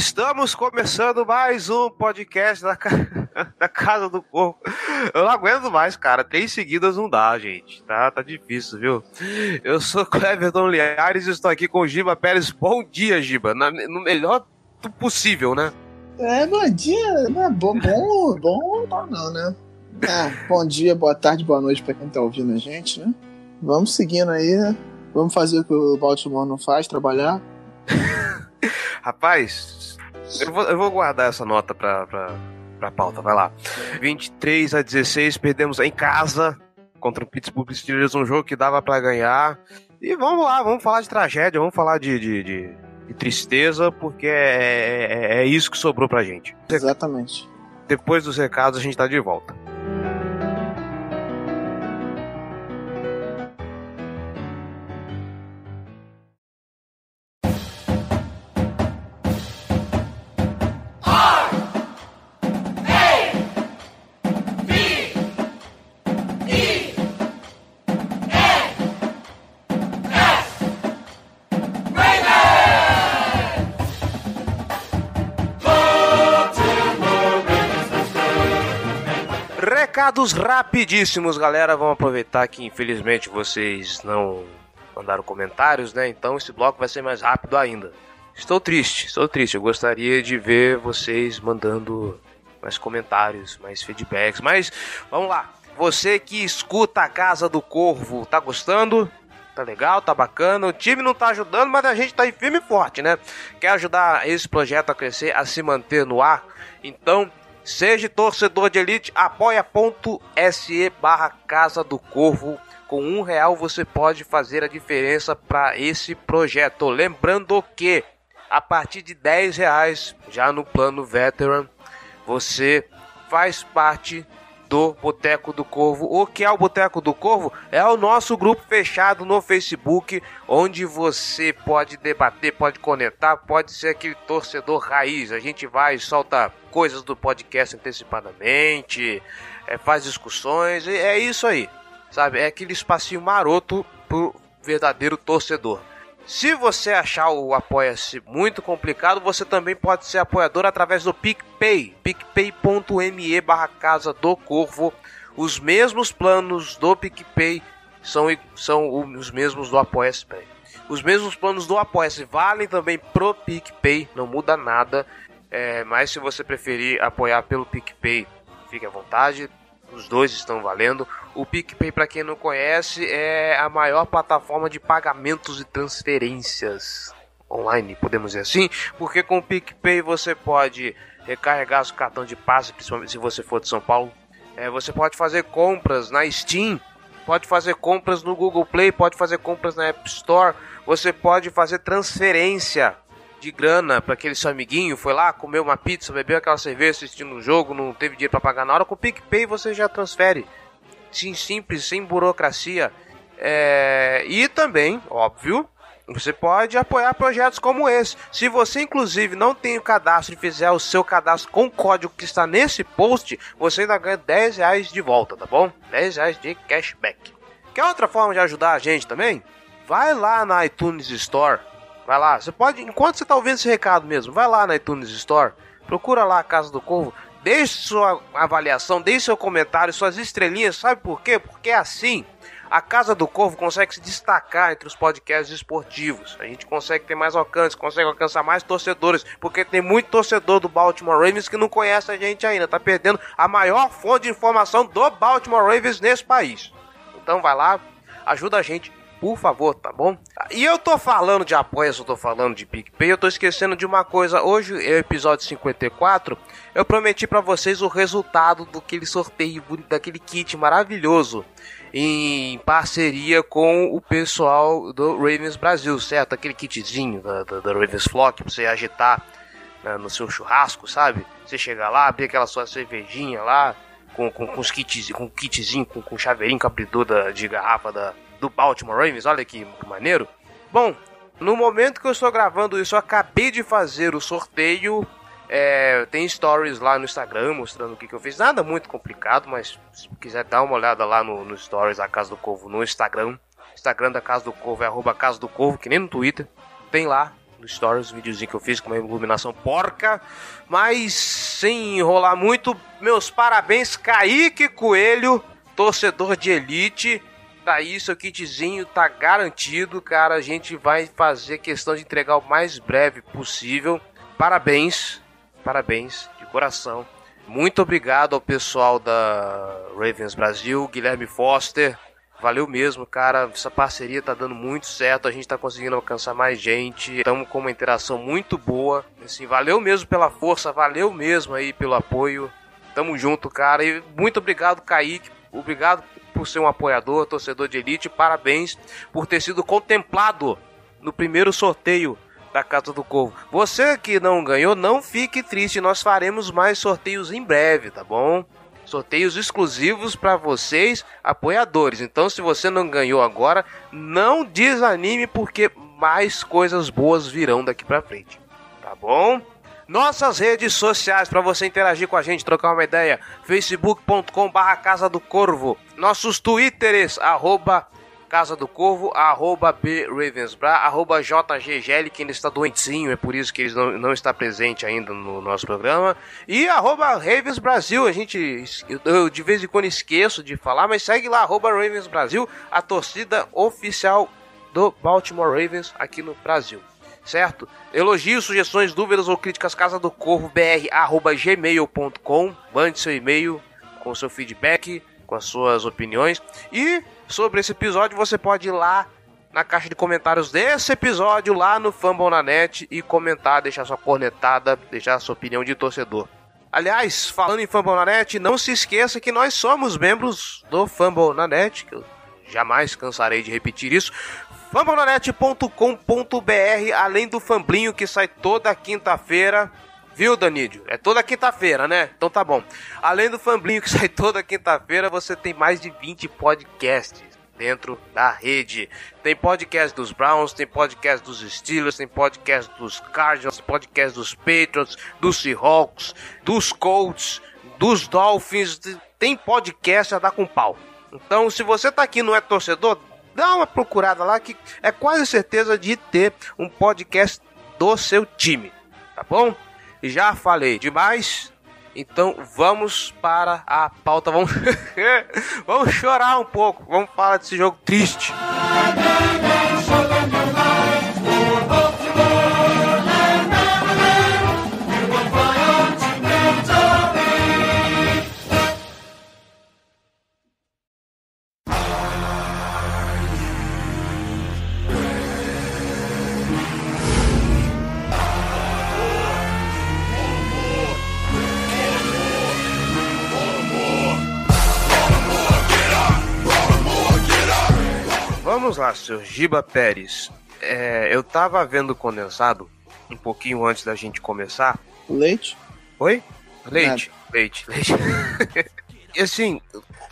Estamos começando mais um podcast da, ca... da Casa do Corvo. Eu não aguento mais, cara. Três seguidas não dá, gente. Tá, tá difícil, viu? Eu sou Cleverton Liares e estou aqui com o Giba Pérez. Bom dia, Giba. Na, no melhor possível, né? É, bom dia. Não bom, bom, bom não, né? É, bom dia, boa tarde, boa noite pra quem tá ouvindo a gente, né? Vamos seguindo aí, né? Vamos fazer o que o Baltimore não faz, trabalhar. Rapaz, eu vou, eu vou guardar essa nota pra, pra, pra pauta, vai lá. 23 a 16, perdemos em casa contra o Pittsburgh Steelers, um jogo que dava para ganhar. E vamos lá, vamos falar de tragédia, vamos falar de, de, de, de tristeza, porque é, é, é, isso que sobrou pra gente. Exatamente. Depois dos recados, a gente tá de volta. Recados rapidíssimos, galera. Vamos aproveitar que infelizmente vocês não mandaram comentários, né? Então esse bloco vai ser mais rápido ainda. Estou triste, estou triste. Eu gostaria de ver vocês mandando mais comentários, mais feedbacks. Mas vamos lá. Você que escuta a Casa do Corvo, tá gostando? Tá legal, tá bacana. O time não tá ajudando, mas a gente tá em firme e forte, né? Quer ajudar esse projeto a crescer, a se manter no ar? Então Seja torcedor de elite, apoia.se barra Casa do Corvo. Com um real você pode fazer a diferença para esse projeto. Lembrando que a partir de 10 reais, já no plano Veteran, você faz parte do Boteco do Corvo. O que é o Boteco do Corvo? É o nosso grupo fechado no Facebook, onde você pode debater, pode conectar, pode ser aquele torcedor raiz. A gente vai solta coisas do podcast antecipadamente, é, faz discussões, é isso aí, sabe? É aquele espacinho maroto pro verdadeiro torcedor. Se você achar o Apoia-se muito complicado, você também pode ser apoiador através do PicPay, picpay.me barra Casa do Corvo. Os mesmos planos do PicPay são, são os mesmos do Apoia-se. Os mesmos planos do Apoia-se valem também pro PicPay, não muda nada. É, mas se você preferir apoiar pelo PicPay, fique à vontade. Os dois estão valendo. O PicPay, para quem não conhece, é a maior plataforma de pagamentos e transferências online, podemos dizer assim, porque com o PicPay você pode recarregar seu cartão de passe, principalmente se você for de São Paulo. É, você pode fazer compras na Steam, pode fazer compras no Google Play, pode fazer compras na App Store, você pode fazer transferência de grana para aquele seu amiguinho, foi lá, comeu uma pizza, bebeu aquela cerveja assistindo um jogo, não teve dinheiro para pagar na hora, com o PicPay você já transfere. Sim, simples, sem burocracia. É... E também, óbvio, você pode apoiar projetos como esse. Se você, inclusive, não tem o cadastro e fizer o seu cadastro com o código que está nesse post, você ainda ganha 10 reais de volta, tá bom? 10 reais de cashback. Quer outra forma de ajudar a gente também? Vai lá na iTunes Store Vai lá, você pode, enquanto você está ouvindo esse recado mesmo, vai lá na iTunes Store, procura lá a Casa do Corvo, Deixe sua avaliação, deixe seu comentário, suas estrelinhas. Sabe por quê? Porque é assim a Casa do Corvo consegue se destacar entre os podcasts esportivos. A gente consegue ter mais alcance, consegue alcançar mais torcedores, porque tem muito torcedor do Baltimore Ravens que não conhece a gente ainda, tá perdendo a maior fonte de informação do Baltimore Ravens nesse país. Então vai lá, ajuda a gente por favor, tá bom? E eu tô falando de apoio, eu tô falando de PicPay, eu tô esquecendo de uma coisa. Hoje, é o episódio 54, eu prometi para vocês o resultado do aquele sorteio, daquele kit maravilhoso em parceria com o pessoal do Ravens Brasil, certo? Aquele kitzinho da, da, da Ravens Flock pra você agitar né, no seu churrasco, sabe? Você chegar lá, abrir aquela sua cervejinha lá, com, com, com os kits, com kitzinho, com, com chaveirinho com abridor da, de garrafa da, do Baltimore Ravens, olha que, maneiro. Bom, no momento que eu estou gravando isso, eu acabei de fazer o sorteio é, tem stories lá no Instagram mostrando o que, que, eu fiz. Nada muito complicado, mas se quiser dar uma olhada lá no, no stories da Casa do Corvo no Instagram. Instagram da Casa do Corvo é arroba Casa do Corvo, que nem no Twitter. Tem lá no stories, um videozinho que eu fiz com uma iluminação porca. Mas sem enrolar muito, meus parabéns, Kaique Coelho, torcedor de elite. Tá aí, seu kitzinho tá garantido, cara. A gente vai fazer questão de entregar o mais breve possível. Parabéns, Parabéns, de coração. Muito obrigado ao pessoal da Ravens Brasil, Guilherme Foster. Valeu mesmo, cara. Essa parceria tá dando muito certo. A gente tá conseguindo alcançar mais gente. Estamos com uma interação muito boa. Assim, valeu mesmo pela força, valeu mesmo aí pelo apoio. Tamo junto, cara. E muito obrigado, Kaique. Obrigado por ser um apoiador, torcedor de elite. Parabéns por ter sido contemplado no primeiro sorteio da Casa do Corvo. Você que não ganhou, não fique triste, nós faremos mais sorteios em breve, tá bom? Sorteios exclusivos para vocês, apoiadores. Então, se você não ganhou agora, não desanime porque mais coisas boas virão daqui para frente. Tá bom? Nossas redes sociais para você interagir com a gente, trocar uma ideia: facebook.com/barra Casa do Corvo, nossos twitters arroba Casa do Corvo, arroba B arroba JGGL, que ainda está doentinho, é por isso que ele não, não está presente ainda no nosso programa. E arroba Ravens Brasil, a gente, eu, de vez em quando esqueço de falar, mas segue lá, arroba Ravens Brasil, a torcida oficial do Baltimore Ravens aqui no Brasil. Certo? Elogios, sugestões, dúvidas ou críticas, casa do corvo br, arroba gmail.com, mande seu e-mail com seu feedback, com as suas opiniões. E sobre esse episódio, você pode ir lá na caixa de comentários desse episódio, lá no Fambonanet, e comentar, deixar sua cornetada, deixar sua opinião de torcedor. Aliás, falando em Fambonanet, não se esqueça que nós somos membros do Fambonanet, que eu jamais cansarei de repetir isso. Fambonanet.com.br, além do Famblinho que sai toda quinta-feira Viu, Danídio? É toda quinta-feira, né? Então tá bom. Além do Famblinho que sai toda quinta-feira, você tem mais de 20 podcasts dentro da rede. Tem podcast dos Browns, tem podcast dos Steelers, tem podcast dos Cardinals, podcast dos Patriots, dos Seahawks, dos Colts, dos Dolphins. Tem podcast a dar com pau. Então, se você tá aqui e não é torcedor, dá uma procurada lá que é quase certeza de ter um podcast do seu time, tá bom? Já falei demais, então vamos para a pauta. Vamos, vamos chorar um pouco. Vamos falar desse jogo triste. Vamos lá, senhor Giba Pérez. É, eu tava vendo condensado um pouquinho antes da gente começar. Leite? Oi? Leite, Nada. leite, leite. e assim,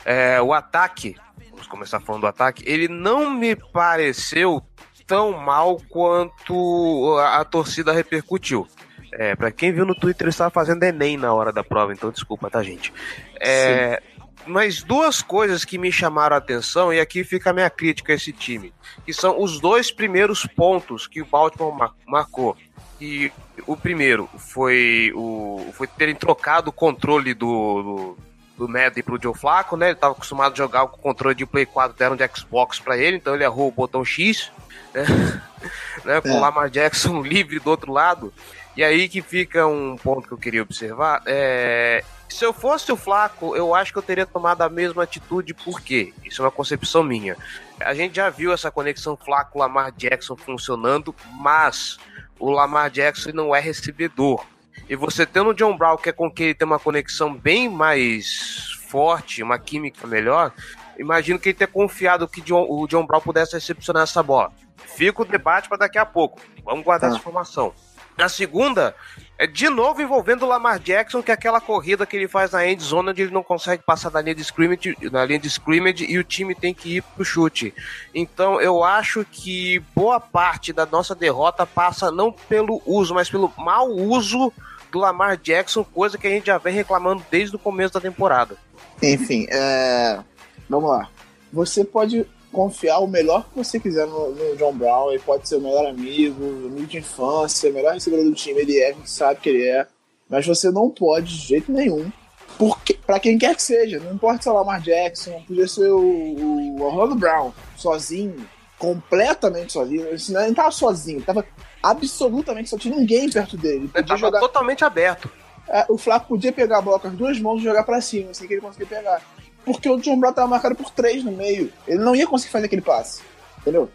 é, o ataque, vamos começar falando do ataque, ele não me pareceu tão mal quanto a, a torcida repercutiu. É, pra quem viu no Twitter, ele estava fazendo Enem na hora da prova, então desculpa, tá, gente? É, mas duas coisas que me chamaram a atenção, e aqui fica a minha crítica a esse time, que são os dois primeiros pontos que o Baltimore marcou. E o primeiro foi o foi terem trocado o controle do, do, do Madden pro Joe Flaco, né? Ele estava acostumado a jogar com o controle de Play 4, deram de Xbox para ele, então ele errou o botão X, né? né? Com o é. Lamar Jackson livre do outro lado. E aí que fica um ponto que eu queria observar. É, se eu fosse o Flaco, eu acho que eu teria tomado a mesma atitude, por quê? Isso é uma concepção minha. A gente já viu essa conexão Flaco-Lamar Jackson funcionando, mas o Lamar Jackson não é recebedor. E você tendo o John Brown, que é com quem ele tem uma conexão bem mais forte, uma química melhor, imagino que ele ter confiado que o John Brown pudesse recepcionar essa bola. Fica o debate para daqui a pouco. Vamos guardar ah. essa informação. Na segunda, é de novo envolvendo o Lamar Jackson, que é aquela corrida que ele faz na end zone onde ele não consegue passar da linha de scrimmage, na linha de scrimmage e o time tem que ir pro chute. Então eu acho que boa parte da nossa derrota passa não pelo uso, mas pelo mau uso do Lamar Jackson, coisa que a gente já vem reclamando desde o começo da temporada. Enfim, é... vamos lá. Você pode confiar o melhor que você quiser no, no, John Brown. Ele pode ser o melhor amigo, amigo de infância, o melhor recebedor do time. Ele é, a gente sabe que ele é. Mas você não pode, de jeito nenhum, porque para quem quer que seja, não importa se é o Lamar Jackson, podia ser o, o Orlando Brown, sozinho, completamente sozinho. Ele não estava sozinho, estava absolutamente só tinha ninguém perto dele. Ele, ele jogar... totalmente aberto. É, o Flaco podia pegar a bola com as duas mãos e jogar para cima, assim que ele conseguia pegar porque o John Brown tava marcado por três no meio. Ele não ia conseguir fazer aquele passe. Entendeu?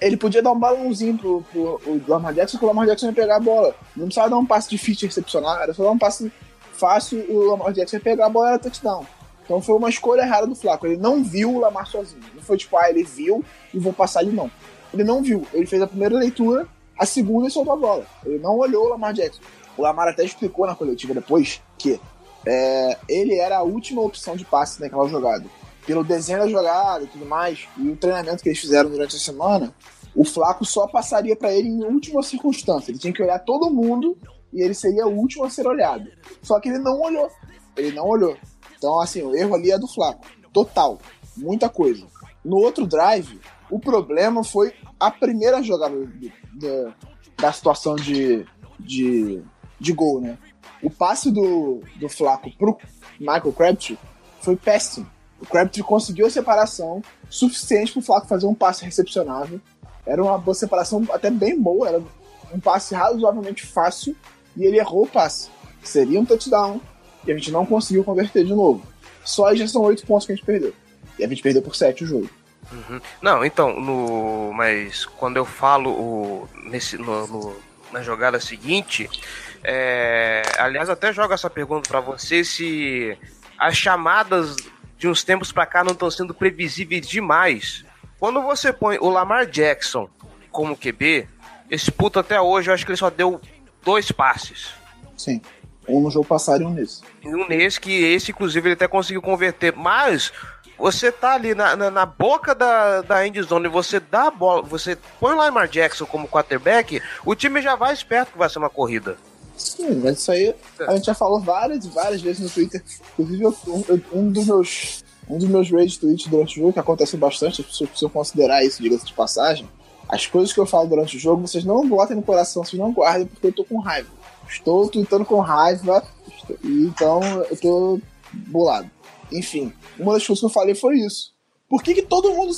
Ele podia dar um balãozinho pro, pro o Lamar Jackson, que o Lamar Jackson ia pegar a bola. Não precisava dar um passe difícil recepcionar, era só dar um passe fácil e o Lamar Jackson ia pegar a bola e era touchdown. Então foi uma escolha errada do Flaco. Ele não viu o Lamar sozinho. Não foi tipo, ah, ele viu e vou passar ele, não. Ele não viu. Ele fez a primeira leitura, a segunda e soltou a bola. Ele não olhou o Lamar Jackson. O Lamar até explicou na coletiva depois que é, ele era a última opção de passe naquela jogada. Pelo desenho da jogada e tudo mais, e o treinamento que eles fizeram durante a semana, o Flaco só passaria para ele em última circunstância. Ele tinha que olhar todo mundo e ele seria o último a ser olhado. Só que ele não olhou. Ele não olhou. Então, assim, o erro ali é do Flaco. Total. Muita coisa. No outro drive, o problema foi a primeira jogada da situação de, de, de gol, né? O passe do, do Flaco pro Michael Crabtree foi péssimo. O Crabtree conseguiu a separação suficiente para o Flaco fazer um passe recepcionável. Era uma boa separação até bem boa, era um passe razoavelmente fácil e ele errou o passe. Seria um touchdown e a gente não conseguiu converter de novo. Só aí já são oito pontos que a gente perdeu. E a gente perdeu por sete o jogo. Uhum. Não, então, no, mas quando eu falo o, nesse, no, no, na jogada seguinte, é, aliás, até jogo essa pergunta para você se as chamadas de uns tempos para cá não estão sendo previsíveis demais. Quando você põe o Lamar Jackson como QB, esse puto até hoje eu acho que ele só deu dois passes. Sim. Um no jogo passado e um nesse. Um nesse, que esse, inclusive, ele até conseguiu converter. Mas você tá ali na, na, na, boca da, da end zone, você dá a bola, você põe o Lamar Jackson como quarterback, o time já vai esperto que vai ser uma corrida. Sim, mas isso aí a gente já falou várias e várias vezes no Twitter. Inclusive, um, um dos meus um dos meus rage tweets durante o jogo, que acontece bastante, as pessoas precisam considerar isso, diga-se de passagem. As coisas que eu falo durante o jogo, vocês não botem no coração, vocês não guardem, porque eu tô com raiva. Estou tweetando com raiva, então eu tô bolado. Enfim, uma das coisas que eu falei foi isso. Por que, que todo mundo.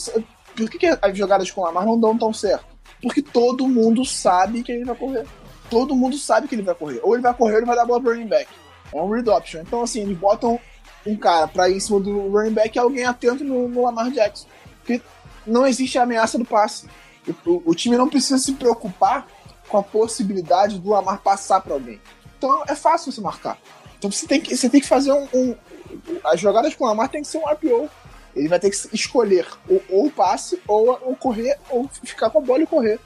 Por que, que as jogadas com o Lamar não dão tão certo? Porque todo mundo sabe que ele vai correr todo mundo sabe que ele vai correr. Ou ele vai correr ou ele vai dar a bola pro running back. É um read option. Então, assim, eles botam um cara pra ir em cima do running back e alguém atento no, no Lamar Jackson. Porque não existe a ameaça do passe. O, o, time não precisa se preocupar com a possibilidade do Lamar passar para alguém. Então é fácil você marcar. Então você tem que, você tem que fazer um, um As jogadas com o Lamar tem que ser um RPO. Ele vai ter que escolher ou, ou o passe, ou, ou correr, ou ficar com a bola e correr.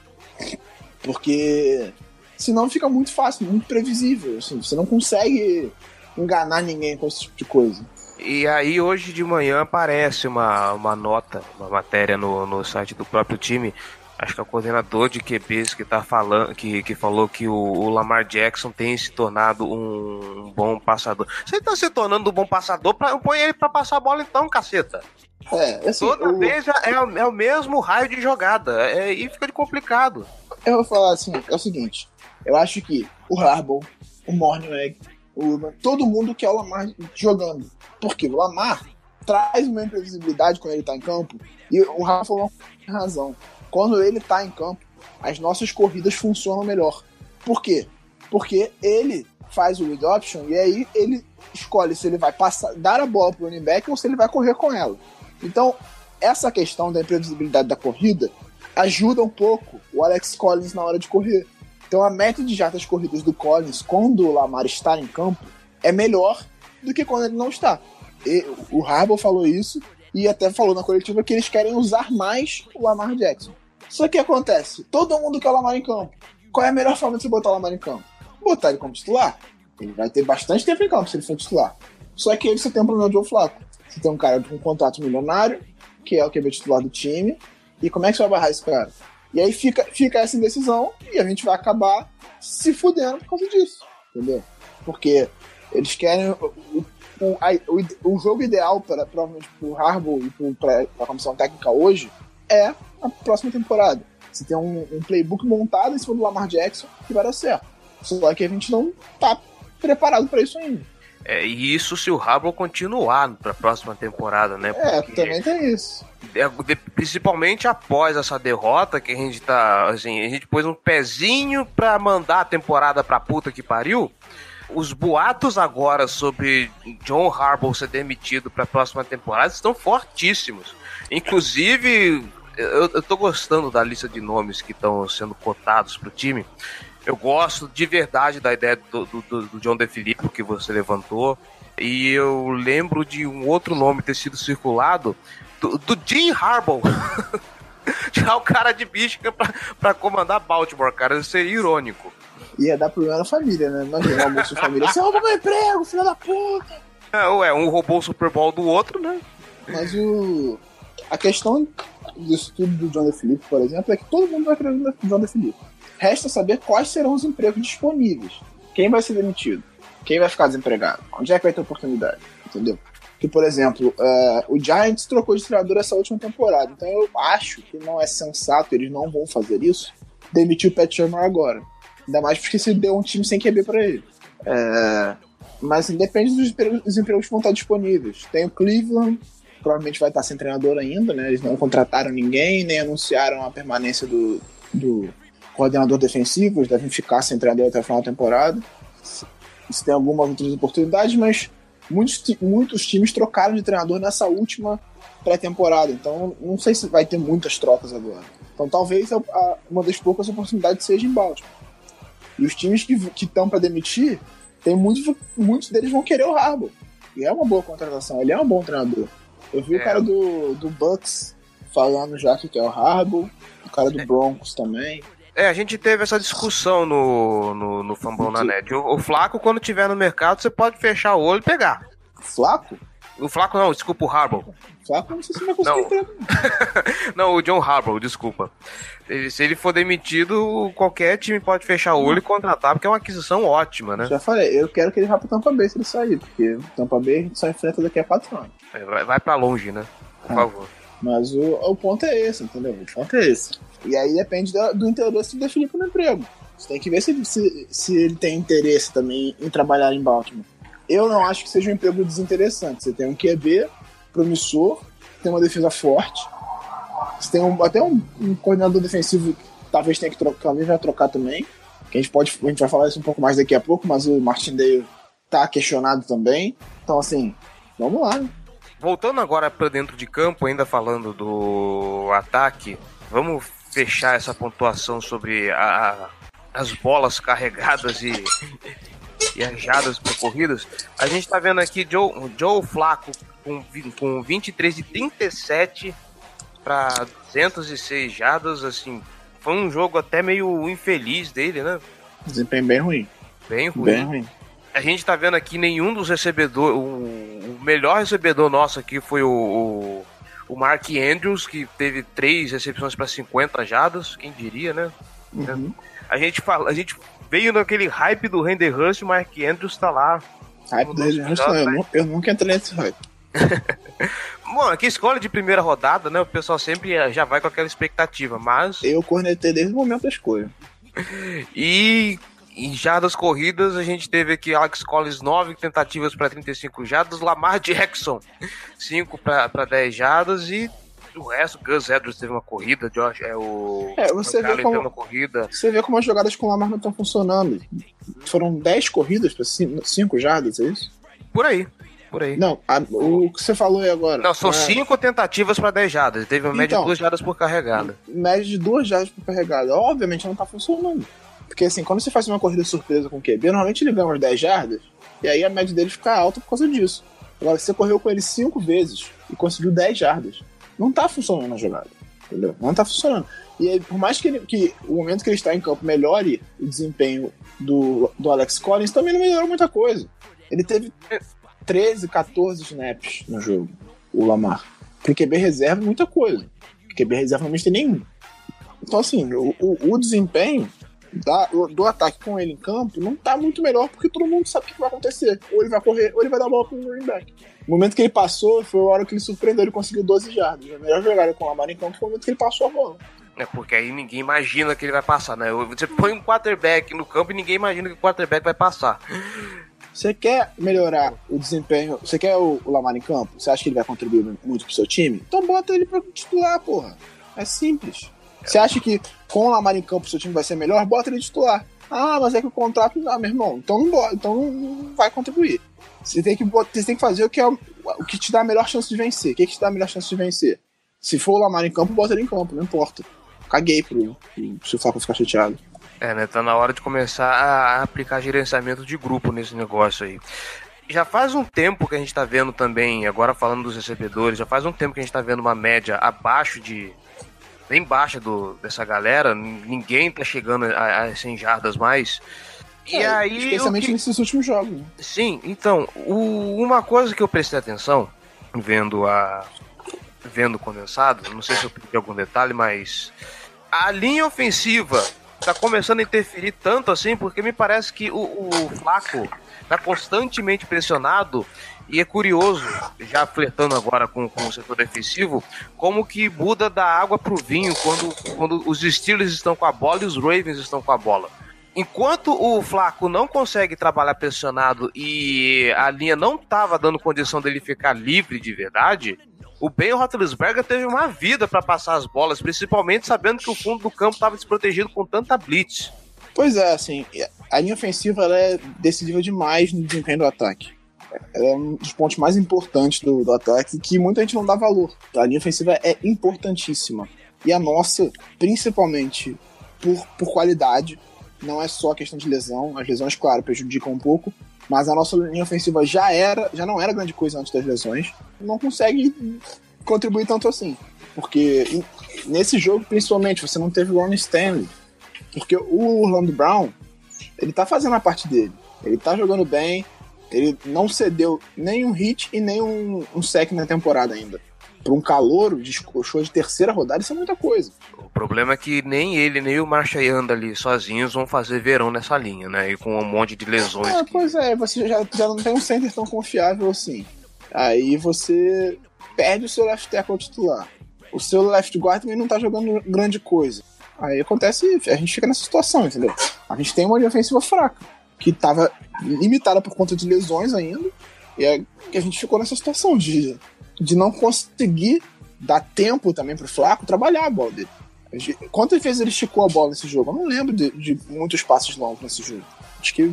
Porque Senão fica muito fácil, muito previsível. Assim, você não consegue enganar ninguém com esse tipo de coisa. E aí, hoje de manhã, aparece uma, uma nota, uma matéria no, no site do próprio time, acho que é o coordenador de QBs que tá falando, que, que falou que o, o Lamar Jackson tem se tornado um, um bom passador. Você tá se tornando um bom passador, pra, põe ele pra passar a bola então, caceta. É, assim, Toda o- vez é, é o- é o mesmo raio de jogada, é, e fica de complicado. Eu vou falar assim, é o seguinte, eu acho que o Harbaugh, o Mornweg, o Urban, todo mundo quer o Lamar jogando. Porque o Lamar traz uma imprevisibilidade quando ele tá em campo, e o Rafa falou com razão. Quando ele tá em campo, as nossas corridas funcionam melhor. Por quê? Porque ele faz o read option e aí ele escolhe se ele vai passar, dar a bola pro running back ou se ele vai correr com ela. Então, essa questão da imprevisibilidade da corrida ajuda um pouco o Alex Collins na hora de correr. Então a média de jardas corridas do Collins quando o Lamar está em campo é melhor do que quando ele não está. E o Harbaugh falou isso e até falou na coletiva que eles querem usar mais o Lamar Jackson. Só que acontece, todo mundo quer o Lamar em campo. Qual é a melhor forma de você botar o Lamar em campo? Botar ele como titular. Ele vai ter bastante tempo em campo se ele for titular. Só que aí você tem um problema de Joe Flaco. Você tem um cara com um contrato milionário, que é o QB titular do time, e como é que você vai barrar esse cara? E aí fica, fica essa indecisão e a gente vai acabar se fudendo por causa disso, entendeu? Porque eles querem o, o, o, o- jogo ideal para provavelmente pro Harbaugh e para a comissão técnica hoje é a próxima temporada. Você tem um, um playbook montado em cima do Lamar Jackson que vai dar certo. Só que a gente não tá preparado para isso ainda. É, e isso se o Harbaugh continuar para a próxima temporada, né? É, Porque- também tem isso. É, principalmente após essa derrota que a gente tá, assim, a gente pôs um pezinho pra mandar a temporada pra puta que pariu. Os boatos agora sobre John Harbaugh ser demitido pra próxima temporada estão fortíssimos. Inclusive, eu, eu tô gostando da lista de nomes que estão sendo cotados pro time. Eu gosto de verdade da ideia do, do, do- John DeFilippo que você levantou. E eu lembro de um outro nome ter sido circulado do, do Jim Harbaugh. Já o cara de Michigan pra, pra comandar Baltimore, cara. Isso seria irônico. Ia dar problema na família, né? Imagina o almoço de família. Você roubou meu emprego, filho da puta! É, ué, um roubou o Super Bowl do outro, né? Mas o. A questão disso tudo do John DeFilippo, por exemplo, é que todo mundo vai querer o John DeFilippo. Resta saber quais serão os empregos disponíveis. Quem vai ser demitido? Quem vai ficar desempregado? Onde é que vai ter oportunidade? Entendeu? Que, por exemplo, eh, o Giants trocou de treinador essa última temporada. Então eu acho que não é sensato, eles não vão fazer isso, demitir o Pat Shermer agora. Ainda mais porque se deu um time sem QB pra ele. É, mas assim, depende dos empregos, dos empregos que vão estar disponíveis. Tem o Cleveland, provavelmente vai estar sem treinador ainda, né? Eles não contrataram ninguém, nem anunciaram a permanência do, do coordenador defensivo, eles devem ficar sem treinador até o final da temporada. Se tem algumas outras oportunidades, mas muitos, muitos times trocaram de treinador nessa última pré-temporada, então não sei se vai ter muitas trocas agora. Então talvez a- a- uma das poucas oportunidades seja em Baltimore. E os times que estão para demitir, tem muitos, muitos deles vão querer o Harbaugh. E é uma boa contratação, ele é um bom treinador. Eu vi É. o cara do, do Bucks falando já que quer o Harbaugh, o cara do Broncos também. É, a gente teve essa discussão no, no, no Fambão na Net. O, o Flaco, quando tiver no mercado, você pode fechar o olho e pegar. Flaco? O Flaco não, desculpa, o Harbaugh. Flaco, não sei se vai conseguir Não. não. O John Harbaugh, desculpa. Ele- se ele for demitido, qualquer time pode fechar o olho e contratar, porque é uma aquisição ótima, né? Já falei, eu quero que ele vá pro Tampa Bay se ele sair, porque o Tampa Bay a gente só enfrenta daqui a quatro anos. Vai, vai pra longe, né? Por Ah. favor. Mas o, o ponto é esse, entendeu? O ponto é esse. E aí depende da- do interesse do Felipe no emprego. Você tem que ver se, se, se ele tem interesse também em trabalhar em Baltimore. Eu não acho que seja um emprego desinteressante. Você tem um QB promissor, tem uma defesa forte, você tem um- até um, um coordenador defensivo que talvez tenha que trocar, talvez vai trocar também. Que a gente pode, a gente vai falar isso um pouco mais daqui a pouco, mas o Martindale tá questionado também. Então assim, vamos lá. Né? Voltando agora pra dentro de campo, ainda falando do ataque, vamos fechar essa pontuação sobre a- as bolas carregadas e, e as jadas percorridas. A gente tá vendo aqui Joe, Joe Flaco com, com 23 de 37 para 206 jadas, assim, foi um jogo até meio infeliz dele, né? Desempenho bem ruim. Bem ruim. Bem ruim. A gente tá vendo aqui nenhum dos recebedores. O, o melhor recebedor nosso aqui foi o, o, O Mark Andrews, que teve três recepções para 50 jadas, quem diria, né? Uhum. A gente fala, a gente veio naquele hype do Render Hurst, o Mark Andrews tá lá. Hype do Render Hurst, eu, nu- eu nunca entrei nesse hype. Bom, aqui escolha de primeira rodada, né? O pessoal sempre eh, já vai com aquela expectativa, mas. Eu cornetei desde o momento da escolha. E em jardas corridas, a gente teve aqui Alex Collins 9 tentativas para 35 jardas, Lamar Jackson 5 para 10 jardas e o resto, Gus Edwards teve uma corrida, Josh, é o É, você vê como- uma corrida. Você vê como as jogadas com o Lamar não estão funcionando. Foram 10 corridas para 5 jardas, é isso? Por aí, por aí. Não, a- o que você falou aí agora. Não, são é, 5 tentativas para 10 jardas, teve uma média Então. de 2 jardas por carregada. média de duas jardas por carregada. Obviamente não tá funcionando. Porque assim, quando você faz uma corrida surpresa com o QB, normalmente ele ganha umas 10 jardas, e aí a média dele fica alta por causa disso. Agora, você correu com ele 5 vezes e conseguiu 10 jardas. Não tá funcionando a jogada. Entendeu? Não tá funcionando. E aí, por mais que, ele- que o momento que ele está em campo melhore o desempenho do, do Alex Collins, também não melhorou muita coisa. Ele teve 13, 14 snaps no jogo, o Lamar. Pro QB reserva, muita coisa. O QB reserva normalmente tem nenhum. Então, assim, o, o, o desempenho da- do ataque com ele em campo não tá muito melhor porque todo mundo sabe o que vai acontecer. Ou ele vai correr, ou ele vai dar a bola pro running back. O momento que ele passou foi a hora que ele surpreendeu, ele conseguiu 12 jardas. A melhor jogada com o Lamar em campo foi o momento que ele passou a bola. É porque aí ninguém imagina que ele vai passar, né? Você põe um quarterback no campo e ninguém imagina que o quarterback vai passar. Você quer melhorar o desempenho, você quer o, o Lamar em campo? Você acha que ele vai contribuir muito pro seu time? Então bota ele pra titular, porra. É simples. Você acha que com o Lamar em campo seu time vai ser melhor? Bota ele de titular. Ah, mas é que o contrato. Ah, meu irmão, então não, bota, então não vai contribuir. Você tem que, você tem que fazer o que, é, o que te dá a melhor chance de vencer. O que, que te dá a melhor chance de vencer? Se for o Lamar em campo, bota ele em campo, não importa. Caguei pro, pro, se o ficar chateado. É, né? Tá na hora de começar a aplicar gerenciamento de grupo nesse negócio aí. Já faz um tempo que a gente tá vendo também, agora falando dos recebedores, já faz um tempo que a gente tá vendo uma média abaixo de. Bem baixa do, dessa galera. Ninguém tá chegando a, a 100 jardas mais. E É, aí. Especialmente que- nesses últimos jogos. né? Sim, então, o- uma coisa que eu prestei atenção, vendo a. vendo o condensado, não sei se eu perdi algum detalhe, mas. A linha ofensiva tá começando a interferir tanto assim, porque me parece que o, o Flaco tá constantemente pressionado. E é curioso, já flertando agora com, com o setor defensivo, como que muda da água pro vinho quando, quando os Steelers estão com a bola e os Ravens estão com a bola. Enquanto o Flaco não consegue trabalhar pressionado e a linha não estava dando condição dele ficar livre de verdade, o Ben Roethlisberger teve uma vida para passar as bolas, principalmente sabendo que o fundo do campo estava desprotegido com tanta blitz. Pois é, assim, a linha ofensiva é decisiva demais no desempenho do ataque. É um dos pontos mais importantes do, do ataque que muita gente não dá valor. A linha ofensiva é importantíssima. E a nossa, principalmente por, por qualidade, não é só questão de lesão. As lesões, claro, prejudicam um pouco, mas a nossa linha ofensiva já era, já não era grande coisa antes das lesões. Não consegue contribuir tanto assim. Porque nesse jogo, principalmente, você não teve o Ron Stanley. Porque o Orlando Brown, ele tá fazendo a parte dele. Ele tá jogando bem. Ele não cedeu nem um hit e nem um, sec na temporada ainda. Pra um calouro de show de terceira rodada, isso é muita coisa. O problema é que nem ele, nem o Marchand ali sozinhos vão fazer verão nessa linha, né? E com um monte de lesões. É, que- pois é, você já, já não tem um center tão confiável assim. Aí você perde o seu left tackle titular. O seu left guard também não tá jogando grande coisa. Aí acontece, a gente fica nessa situação, entendeu? A gente tem uma linha ofensiva fraca, que tava limitada por conta de lesões ainda, e que a gente ficou nessa situação de, de não conseguir dar tempo também pro Flaco trabalhar a bola dele. Quantas vezes ele esticou a bola nesse jogo? Eu não lembro de, de muitos passos longos nesse jogo. Acho que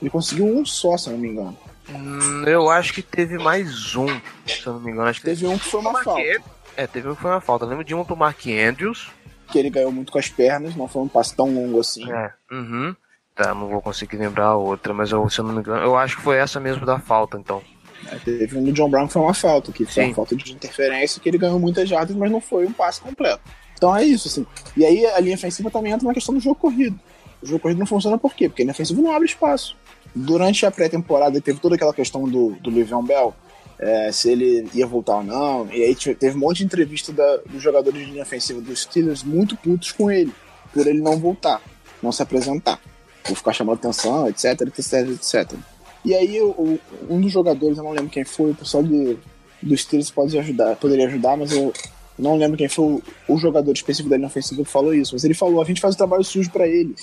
ele conseguiu um só, se eu não me engano. Hum, eu acho que teve mais um, se eu não me engano. Acho que Teve um que foi uma Mark falta, Andrews- É, teve um que foi uma falta. Eu lembro de uma pro Mark Andrews. que ele ganhou muito com as pernas, não foi um passe tão longo assim. É. Uhum. Tá, não vou conseguir lembrar a outra, mas eu, se eu não me engano, eu acho que foi essa mesmo da falta, então. É, Teve um do John Brown que foi uma falta, que foi Sim. uma falta de interferência, que ele ganhou muitas jardas, mas não foi um passe completo. Então é isso, assim. E aí a linha ofensiva também entra na questão do jogo corrido. O jogo corrido não funciona por quê? Porque a linha ofensiva não abre espaço. Durante a pré-temporada teve toda aquela questão do, do Le'Veon Bell é, se ele ia voltar ou não. E aí teve um monte de entrevista da, dos jogadores de linha ofensiva dos Steelers muito putos com ele, por ele não voltar, não se apresentar, por ficar chamando atenção, etc, etc, etc. E aí um dos jogadores, eu não lembro quem foi, o pessoal do, dos Steelers pode ajudar, poderia ajudar, mas eu não lembro quem foi o, o jogador específico da linha ofensiva que falou isso, mas ele falou: a gente faz o trabalho sujo para ele.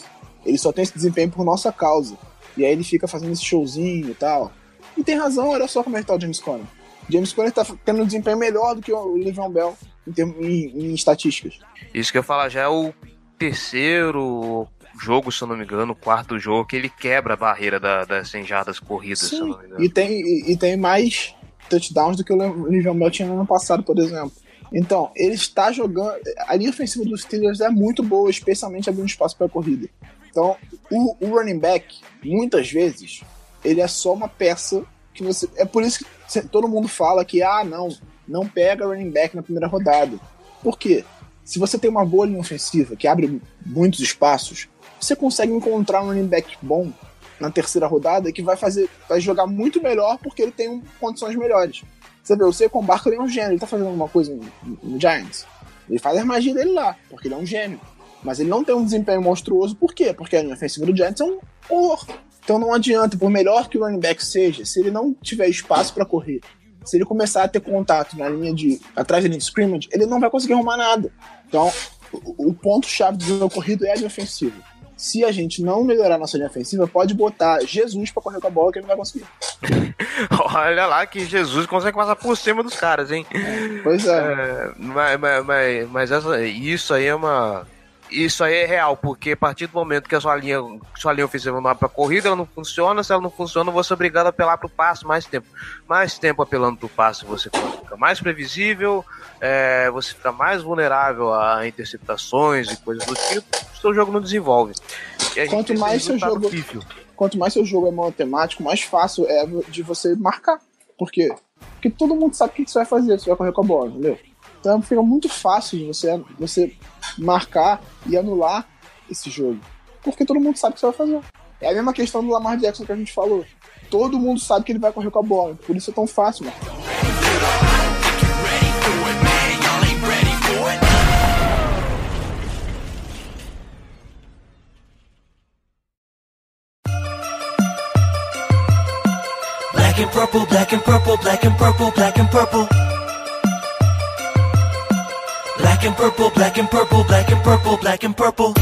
Ele só tem esse desempenho por nossa causa. E aí ele fica fazendo esse showzinho e tal. E tem razão, olha só como é que tá o James Conner. James Conner tá tendo um desempenho melhor do que o Le'Veon Bell em, termos, em, em estatísticas. Isso que eu falar já é o terceiro jogo, se eu não me engano, o quarto jogo, que ele quebra a barreira da, das 100 jardas corridas, Sim, se eu não me engano. E tem, e, e tem mais touchdowns do que o Le'Veon Bell tinha no ano passado, por exemplo. Então, ele está jogando. A linha ofensiva dos Steelers é muito boa, especialmente abrindo espaço para a corrida. Então, o, o, running back, muitas vezes, ele é só uma peça que você. É por isso que todo mundo fala que, ah, não, não pega running back na primeira rodada. Por quê? Se você tem uma boa linha ofensiva que abre muitos espaços, você consegue encontrar um running back bom na terceira rodada que vai fazer, vai jogar muito melhor porque ele tem condições melhores. Você vê, o Saquon Barkley é um gênio, ele tá fazendo alguma coisa no, Giants. Ele faz a magia dele lá, porque ele é um gênio. Mas ele não tem um desempenho monstruoso, por quê? Porque a linha ofensiva do Giants é um horror. Então não adianta, por melhor que o running back seja, se ele não tiver espaço para correr, se ele começar a ter contato na linha de. atrás da linha de scrimmage, ele não vai conseguir arrumar nada. Então, o, o ponto-chave do jogo corrido é a linha ofensiva se a gente não melhorar nossa linha ofensiva, pode botar Jesus para correr com a bola que ele não vai conseguir. Olha lá que Jesus consegue passar por cima dos caras, hein? Pois é. é mas, mas, mas essa, isso aí é uma isso aí é real, porque a partir do momento que a sua linha, sua linha ofensiva não é para corrida, ela não funciona. Se ela não funciona, você é obrigado a apelar para o passe mais tempo. Mais tempo apelando para o passe, você fica mais previsível, é, você fica mais vulnerável a interceptações e coisas do tipo. O seu jogo não desenvolve. Quanto mais seu jogo, quanto mais seu jogo é matemático, mais fácil é de você marcar. Por quê? Porque todo mundo sabe o que você vai fazer, você vai correr com a bola, entendeu? Então fica muito fácil de você, você marcar e anular esse jogo. Porque todo mundo sabe o que você vai fazer. É a mesma questão do Lamar Jackson que a gente falou. Todo mundo sabe que ele vai correr com a bola. Por isso é tão fácil, mano. Black and purple, black and purple, black and purple, black and purple. Black and purple, black and purple, black and purple, black and purple.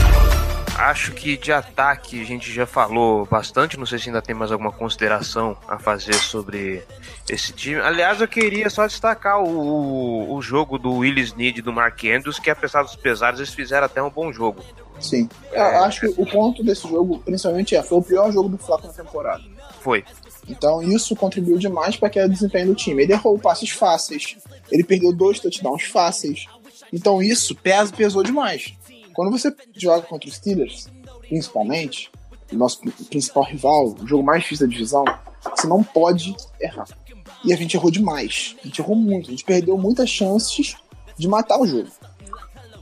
Acho que de ataque a gente já falou bastante. Não sei se ainda tem mais alguma consideração a fazer sobre esse time. Aliás, eu queria só destacar o, o jogo do Willis Need e do Mark Andrews, que apesar dos pesares, eles fizeram até um bom jogo. Sim. É... Acho que o ponto desse jogo, principalmente, é foi o pior jogo do Flaco na temporada. Foi. Então isso contribuiu demais para que o desempenho do time. Ele errou passes fáceis, ele perdeu dois touchdowns fáceis, então isso pesa, pesou demais. Quando você joga contra os Steelers, principalmente, o nosso principal rival, o jogo mais difícil da divisão, você não pode errar. E a gente errou demais. A gente errou muito. A gente perdeu muitas chances de matar o jogo.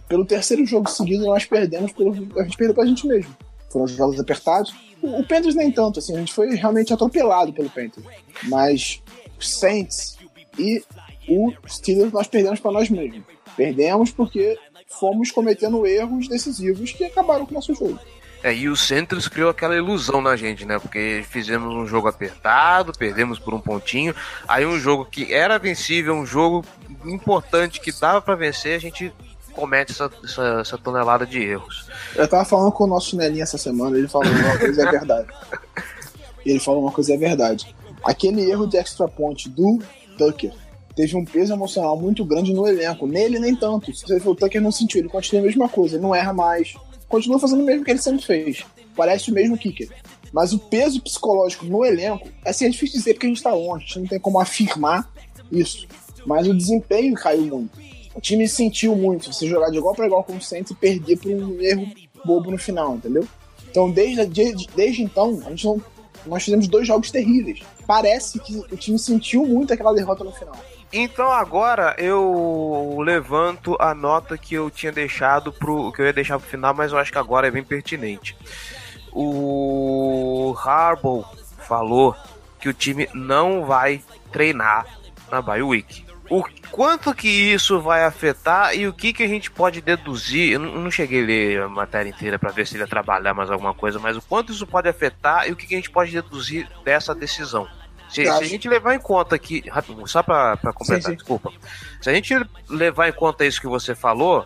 Pelo terceiro jogo seguido, nós perdemos, pelo, a gente perdeu pra gente mesmo. Foram jogos apertados. O, o Panthers nem tanto, assim, a gente foi realmente atropelado pelo Panthers. Mas o Saints e o Steelers nós perdemos para nós mesmos. Perdemos porque fomos cometendo erros decisivos que acabaram com o nosso jogo. É, e o Santos criou aquela ilusão na gente, né? Porque fizemos um jogo apertado, perdemos por um pontinho. Aí um jogo que era vencível, um jogo importante que dava para vencer, a gente comete essa, essa, essa, tonelada de erros. Eu tava falando com o nosso chinelinho essa semana, ele falou uma coisa é verdade. Ele falou uma coisa é verdade. Aquele erro de extra point do Tucker teve um peso emocional muito grande no elenco. Nele, nem tanto. Se o Tucker não sentiu, ele continua a mesma coisa, ele não erra mais. Continua fazendo o mesmo que ele sempre fez. Parece o mesmo kicker. Mas o peso psicológico no elenco, assim, é difícil dizer porque a gente tá longe, a gente não tem como afirmar isso. Mas o desempenho caiu muito. O time sentiu muito. Você jogar de igual para igual com o Saints e perder por um erro bobo no final, entendeu? Então, desde, desde, desde então, a gente não, nós fizemos dois jogos terríveis. Parece que o time sentiu muito aquela derrota no final. Então agora eu levanto a nota que eu tinha deixado pro que eu ia deixar pro final, mas eu acho que agora é bem pertinente. O Harbaugh falou que o time não vai treinar na bye week. O quanto que isso vai afetar e o que que a gente pode deduzir? Eu não cheguei a ler a matéria inteira para ver se ele ia trabalhar mais alguma coisa, mas o quanto isso pode afetar e o que que a gente pode deduzir dessa decisão? Se, se, a gente levar em conta que. Só pra, pra completar, sim, sim. desculpa. Se a gente levar em conta isso que você falou,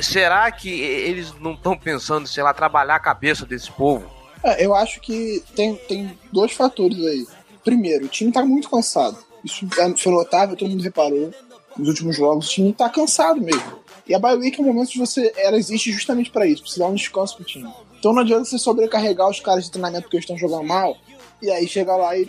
será que eles não estão pensando, sei lá, trabalhar a cabeça desse povo? É, eu acho que tem, tem dois fatores aí. Primeiro, o time tá muito cansado. Isso é, foi notável, todo mundo reparou nos últimos jogos. O time tá cansado mesmo. E a bye week é um momento de você. Ela existe justamente para isso, pra você dar um descanso pro time. Então não adianta você sobrecarregar os caras de treinamento porque eles estão jogando mal. E aí chegar lá e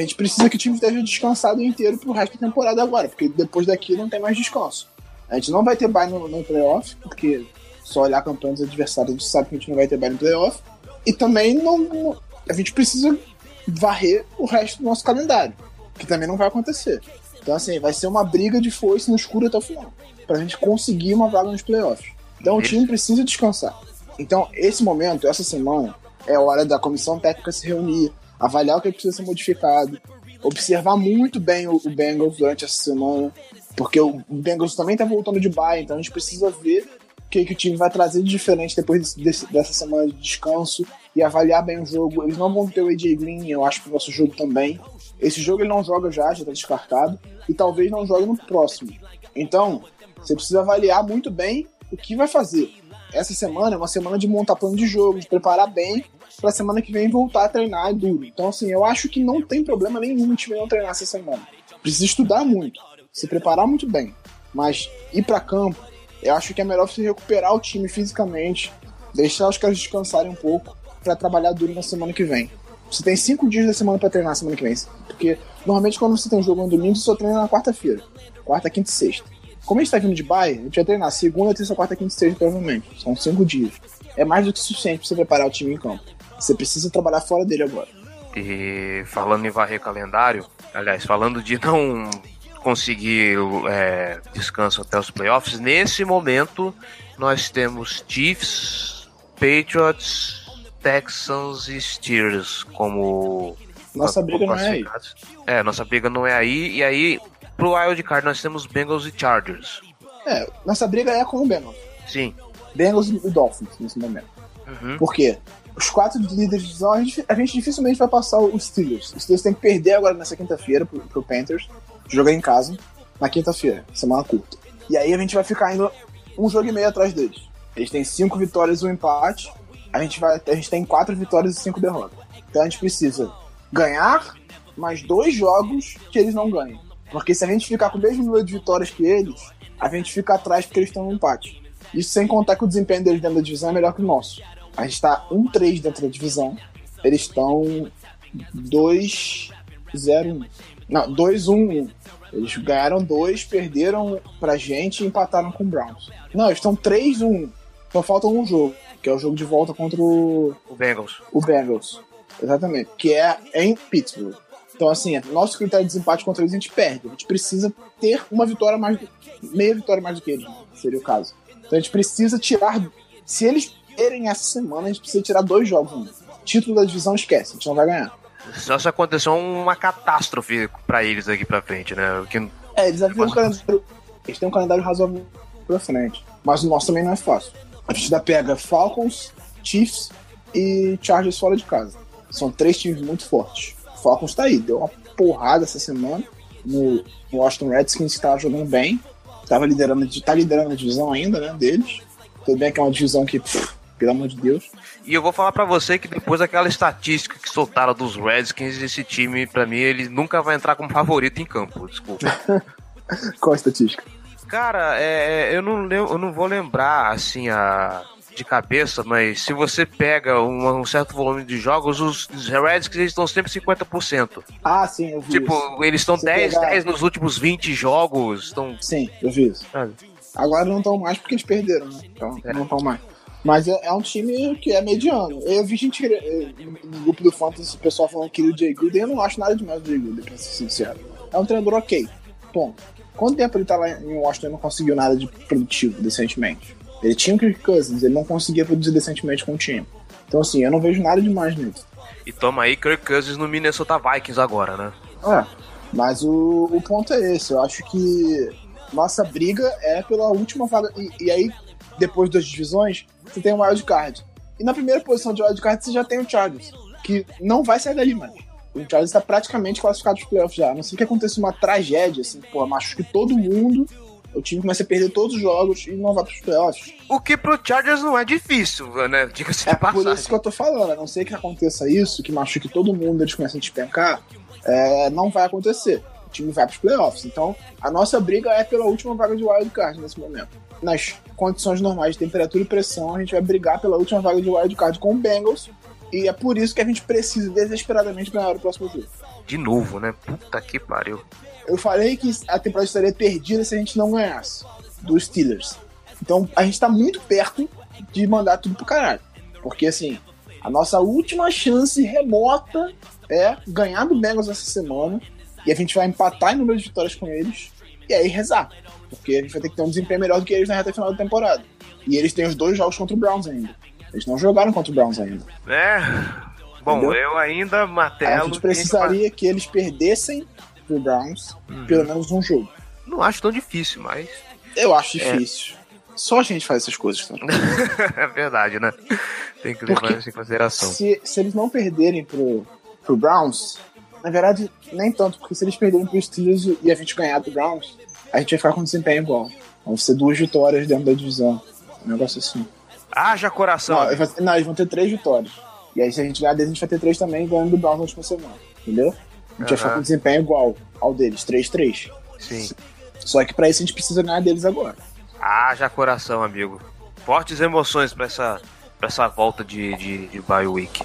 a gente precisa que o time esteja descansado inteiro pro resto da temporada agora, porque depois daqui não tem mais descanso. A gente não vai ter bye no, no playoff, porque só olhar a campanha dos adversários a gente sabe que a gente não vai ter bye no playoff. E também não, a gente precisa varrer o resto do nosso calendário, que também não vai acontecer. Então, assim, vai ser uma briga de foice no escuro até o final, pra gente conseguir uma vaga nos playoffs. Então, o time precisa descansar. Então, esse momento, essa semana, é hora da comissão técnica se reunir, avaliar o que precisa ser modificado, observar muito bem o, o Bengals durante essa semana, porque o, Bengals também tá voltando de bye, então a gente precisa ver o que, que o time vai trazer de diferente depois desse, dessa semana de descanso e avaliar bem o jogo. Eles não vão ter o AJ Green, eu acho, pro nosso jogo também. Esse jogo ele não joga já, já tá descartado, e talvez não jogue no próximo. Então, você precisa avaliar muito bem o que vai fazer. Essa semana é uma semana de montar plano de jogo, de preparar bem pra semana que vem voltar a treinar duro. Então, assim, eu acho que não tem problema nenhum o time não treinar essa semana. Precisa estudar muito, se preparar muito bem. Mas ir para campo, eu acho que é melhor você recuperar o time fisicamente, deixar os caras descansarem um pouco para trabalhar duro na semana que vem. Você tem cinco dias da semana para treinar na semana que vem. Porque normalmente quando você tem um jogo no domingo, você só treina na quarta-feira. Quarta, quinta e sexta. Como a gente tá vindo de baia, a gente vai treinar segunda, terça, quarta, quinta e sexta, provavelmente. São cinco dias. É mais do que suficiente para você preparar o time em campo. Você precisa trabalhar fora dele agora. E falando em varrer calendário, aliás, falando de não conseguir é, descanso até os playoffs, nesse momento nós temos Chiefs, Patriots, Texans e Steelers como nossa briga não é aí. É, nossa briga não é aí. E aí, pro Wild Card, nós temos Bengals e Chargers. É, nossa briga é com o Bengals. Sim. Bengals e Dolphins nesse momento. Uhum. Por quê? os quatro líderes de divisão, a gente, a gente dificilmente vai passar os Steelers. Os Steelers tem que perder agora nessa quinta-feira pro, pro Panthers, jogar em casa, na quinta-feira, semana curta. E aí a gente vai ficar indo um jogo e meio atrás deles. Eles têm cinco vitórias e um empate. A gente, vai, a gente tem quatro vitórias e cinco derrotas. Então a gente precisa ganhar mais dois jogos que eles não ganham. Porque se a gente ficar com o mesmo número de vitórias que eles, a gente fica atrás porque eles estão no empate. Isso sem contar que o desempenho deles dentro da divisão é melhor que o nosso. A gente tá 1-3 dentro da divisão. Eles estão 2-0-1. Não, 2-1-1. Eles ganharam dois, perderam pra gente e empataram com o Browns. Não, eles estão 3-1. Só falta um jogo, que é o jogo de volta contra o. O Bengals. O Bengals. Exatamente. Que é em Pittsburgh. Então, assim, nosso critério de desempate contra eles a gente perde. A gente precisa ter uma vitória mais. meia vitória mais do que eles, seria o caso. Então a gente precisa tirar. Se eles terem essa semana, a gente precisa tirar dois jogos ainda. Título da divisão esquece, a gente não vai ganhar. Só se acontecer uma catástrofe para eles aqui pra frente, né? Que... É, eles, têm um calendário, eles têm um calendário razoável pra frente. Mas o nosso também não é fácil. A gente ainda pega Falcons, Chiefs e Chargers fora de casa. São três times muito fortes. O Falcons tá aí, deu uma porrada essa semana no Washington Redskins, que tava jogando bem. Tava liderando, tá liderando a divisão ainda, né, deles. Tudo bem que é uma divisão que pff, pelo amor de Deus. E eu vou falar para você que depois daquela estatística que soltaram dos Redskins, esse time, para mim, ele nunca vai entrar como favorito em campo, desculpa. Qual a estatística? Cara, é, é eu, não, eu não vou lembrar, assim, a, de cabeça, mas se você pega um, um certo volume de jogos, os, os Redskins estão sempre 50%. Ah, sim, eu vi Tipo, isso. eles estão 10, pegar... 10 nos últimos 20 jogos. Estão... Sim, eu vi isso. Ah. Agora não estão mais porque eles perderam, né? Então é. não estão mais. Mas é, é, um time que é mediano. Eu vi gente no grupo do Fantasy, o pessoal falando que o Jay Gruden, eu não acho nada demais do Jay Gruden, pra ser sincero. É um treinador ok. Bom, quanto tempo ele tá lá em Washington e não conseguiu nada de produtivo decentemente? Ele tinha o Kirk Cousins, ele não conseguia produzir decentemente com o time. Então, assim, eu não vejo nada demais nisso. E toma aí Kirk Cousins no Minnesota Vikings agora, né? É. Mas o, o ponto é esse. Eu acho que nossa briga é pela última vaga. E, e aí, depois das divisões, você tem o wild card. E na primeira posição de wild card você já tem o Chargers, que não vai sair dali mais. O Chargers está praticamente classificado para os playoffs já. A não sei que aconteça uma tragédia, assim, pô, machuque todo mundo, o time começa a perder todos os jogos e não vai para os playoffs. O que pro Chargers não é difícil, né? Diga-se É de passagem. por isso que eu tô falando. A não ser que aconteça isso, que machuque todo mundo, eles começam a despencar, é, não vai acontecer. O time vai para os playoffs. Então, a nossa briga é pela última vaga de wild card nesse momento. Nas condições normais de temperatura e pressão, a gente vai brigar pela última vaga de wild card com o Bengals. E é por isso que a gente precisa desesperadamente ganhar o próximo jogo. De novo, né? Puta que pariu. Eu falei que a temporada estaria perdida se a gente não ganhasse dos Steelers. Então a gente tá muito perto de mandar tudo pro caralho. Porque assim, a nossa última chance remota é ganhar do Bengals essa semana. E a gente vai empatar em número de vitórias com eles. E aí rezar. Porque a gente vai ter que ter um desempenho melhor do que eles na reta final da temporada. E eles têm os dois jogos contra o Browns ainda. Eles não jogaram contra o Browns ainda. É. Bom, Entendeu? eu ainda a martelo. gente que precisaria que eles perdessem pro Browns Uhum. pelo menos um jogo. Não acho tão difícil, mas. Eu acho difícil. Só a gente faz essas coisas, tá? é verdade, né? Tem que levar isso em consideração. Se, se eles não perderem pro, pro Browns, na verdade, nem tanto, porque se eles perderem pro Steelers e a gente ganhar do Browns, a gente vai ficar com desempenho igual. Vão ser duas vitórias dentro da divisão. Um negócio assim. Haja coração. Não, eles vão- não, eles vão ter três vitórias. E aí, se a gente ganhar deles, a gente vai ter três também, ganhando do Browns na última semana. Entendeu? A gente vai ficar Aham. com desempenho igual ao deles, 3-3. Sim. Só que pra isso a gente precisa ganhar deles agora. Haja coração, amigo. Fortes emoções pra essa, pra essa volta de, de, de bye week.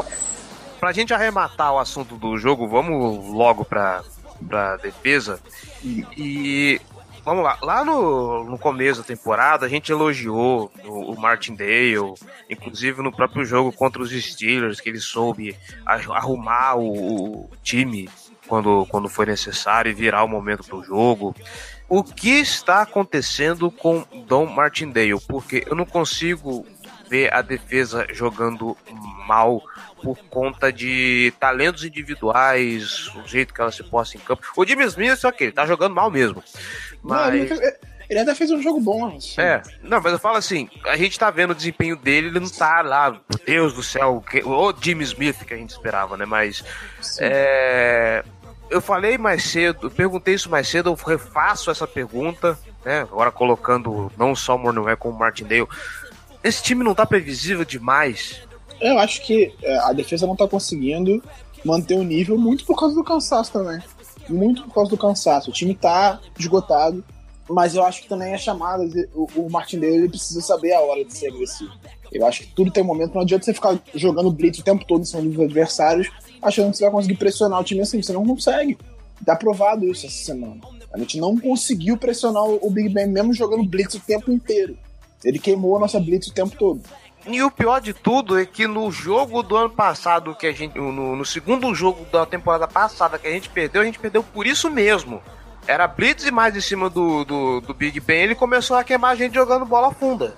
Pra gente arrematar o assunto do jogo, vamos logo pra, pra defesa. E vamos lá. Lá no, no começo da temporada, a gente elogiou o, o Martindale, inclusive no próprio jogo contra os Steelers, que ele soube arrumar o, o time quando, quando foi necessário e virar o momento pro jogo. O que está acontecendo com Dom Martindale? Porque eu não consigo ver a defesa jogando mal por conta de talentos individuais, o jeito que ela se posta em campo. O Jimmy Smith, ok, ele tá jogando mal mesmo. Não, ele, Mas. até- ele até fez um jogo bom. assim. É, não, mas eu falo assim, a gente tá vendo o desempenho dele, ele não tá lá, meu Deus do céu, que, o Jimmy Smith que a gente esperava, né? Mas é, eu falei mais cedo, perguntei isso mais cedo, eu refaço essa pergunta, né? Agora colocando não só o Mornwell como o Martindale. Esse time não tá previsível demais. Eu acho que é, a defesa não tá conseguindo manter o nível muito por causa do cansaço também. Muito por causa do cansaço. O time tá esgotado, mas eu acho que também é chamada. O, o Martindale ele precisa saber a hora de ser agressivo. Eu acho que tudo tem momento. Não adianta você ficar jogando blitz o tempo todo em cima dos adversários, achando que você vai conseguir pressionar o time assim. Você não consegue. Tá provado isso essa semana. A gente não conseguiu pressionar o Big Ben mesmo jogando blitz o tempo inteiro. Ele queimou a nossa blitz o tempo todo. E o pior de tudo é que no jogo do ano passado, que a gente. No, no segundo jogo da temporada passada que a gente perdeu, a gente perdeu por isso mesmo. Era blitz e mais em cima do, do, do Big Ben, ele começou a queimar a gente jogando bola funda.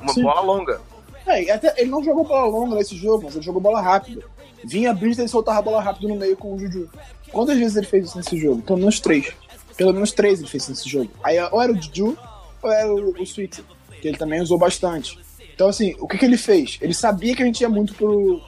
Uma Sim. bola longa. É, até, ele não jogou bola longa nesse jogo, mas ele jogou bola rápida. Vinha a blitz e soltava a bola rápido no meio com o Juju. Quantas vezes ele fez isso nesse jogo? Pelo menos três. Pelo menos três ele fez nesse jogo. Aí ou era o Juju ou era o, o Sweet, que ele também usou bastante. Então, assim, o que, que ele fez? Ele sabia que a gente ia muito pro,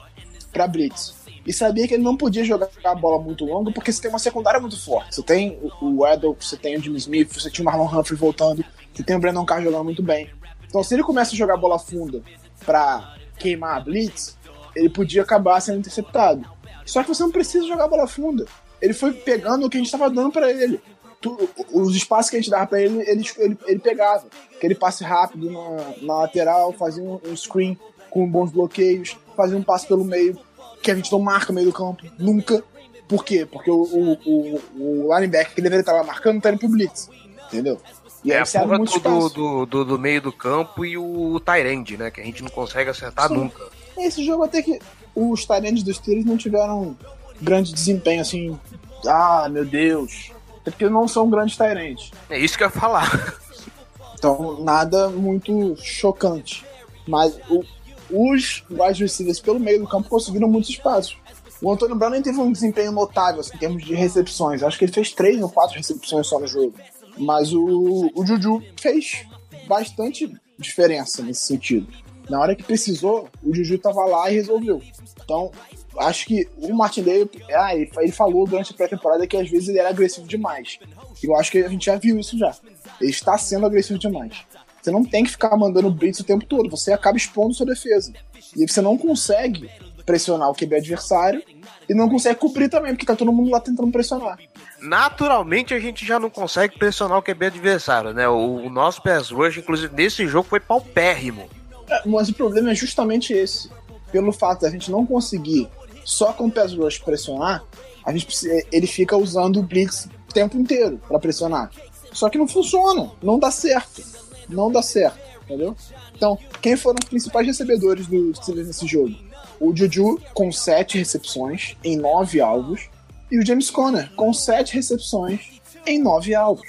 pra blitz. E sabia que ele não podia jogar a bola muito longa porque você tem uma secundária muito forte. Você tem o, o Edel, você tem o Jimmy Smith, você tinha o Marlon Humphrey voltando, você tem o Brandon Carr jogando muito bem. Então, se ele começa a jogar bola funda pra queimar a blitz, ele podia acabar sendo interceptado. Só que você não precisa jogar bola funda. Ele foi pegando o que a gente estava dando pra ele. Tu- os espaços que a gente dava pra ele, ele, ele, ele pegava. Aquele passe rápido na, na lateral, fazia um, um screen com bons bloqueios, fazia um passe pelo meio, que a gente não marca no meio do campo, nunca. Por quê? Porque o, o, o, o linebacker que deveria estar lá marcando tá indo pro blitz. Entendeu? E é aí a porra do, do, do, do meio do campo e o Tyrande, né? Que a gente não consegue acertar Sim. nunca. Esse jogo até que os Tyrants dos Steelers não tiveram grande desempenho, assim. Ah, meu Deus. É porque não são grandes Tyrants. É isso que eu ia falar. Então, nada muito chocante. Mas o- os wide receivers pelo meio do campo conseguiram muitos espaços. O Antônio Brown nem teve um desempenho notável assim, em termos de recepções. Acho que ele fez três ou quatro recepções só no jogo. Mas o, o Juju fez bastante diferença nesse sentido. Na hora que precisou, o Juju tava lá e resolveu. Então, acho que o Martindale, ah, ele, ele falou durante a pré-temporada que às vezes ele era agressivo demais. Eu acho que a gente já viu isso já. Ele está sendo agressivo demais. Você não tem que ficar mandando blitz o tempo todo, você acaba expondo sua defesa. E você não consegue pressionar o QB adversário e não consegue cobrir também, porque tá todo mundo lá tentando pressionar. Naturalmente a gente já não consegue pressionar o QB adversário, né? O, o nosso pass rush, inclusive nesse jogo, foi paupérrimo. É, mas o problema é justamente esse. Pelo fato da gente não conseguir só com o pass rush pressionar, a gente ele fica usando o blitz o tempo inteiro para pressionar. Só que não funciona, não dá certo. Não dá certo, entendeu? Então, quem foram os principais recebedores do Steelers nesse jogo? O Juju com 7 recepções em 9 alvos e o James Conner com 7 recepções em 9 alvos.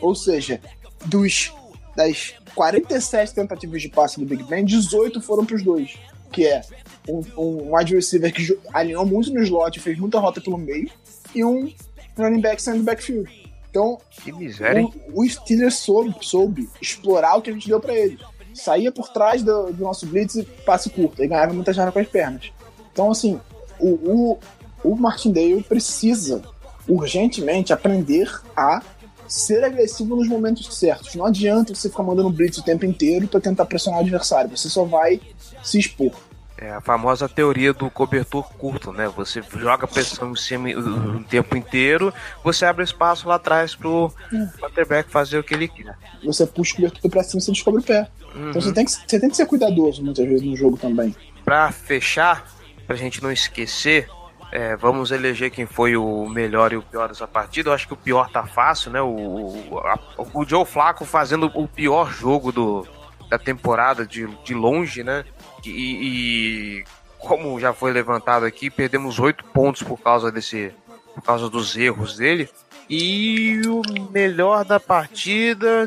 Ou seja, dos das 47 tentativas de passe do Big Ben, 18 foram para os dois, que é um, um wide receiver que alinhou muito no slot, fez muita rota pelo meio, e um running back saindo do backfield. Então, que miséria, o, o Steelers soube, soube explorar o que a gente deu para ele saía por trás do, do, nosso blitz e passe curto, e ganhava muita jarda com as pernas. Então, assim, o, o, o Martindale precisa urgentemente aprender a ser agressivo nos momentos certos. Não adianta você ficar mandando blitz o tempo inteiro para tentar pressionar o adversário, você só vai se expor. É a famosa teoria do cobertor curto, né? Você joga pressão em cima o tempo inteiro, você abre espaço lá atrás pro quarterback fazer o que ele quer. Você puxa o cobertor pra cima e você descobre o pé. Uhum. Então você tem, que, você tem que ser cuidadoso muitas vezes no jogo também. Pra fechar, pra gente não esquecer, é, vamos eleger quem foi o melhor e o pior dessa partida. Eu acho que o pior tá fácil, né? O, a, o Joe Flaco fazendo o pior jogo do, da temporada de, de longe, né? E, e, como já foi levantado aqui, perdemos oito pontos por causa desse, por causa dos erros dele. E o melhor da partida,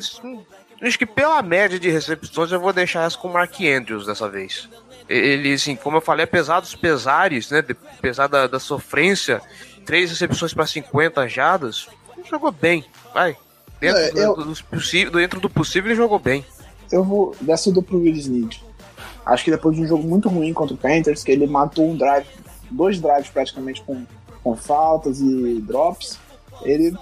acho que pela média de recepções eu vou deixar essa com o Mark Andrews dessa vez. Ele, assim, como eu falei, apesar dos pesares, né, apesar da, da sofrência, três recepções para 50 jadas, jogou bem, vai. Dentro, é, eu... do, do, dentro do possível, ele jogou bem. Eu vou dessa do pro Will Snead. Acho que depois de um jogo muito ruim contra o Panthers, que ele matou um drive, dois drives praticamente com, com faltas e drops, ele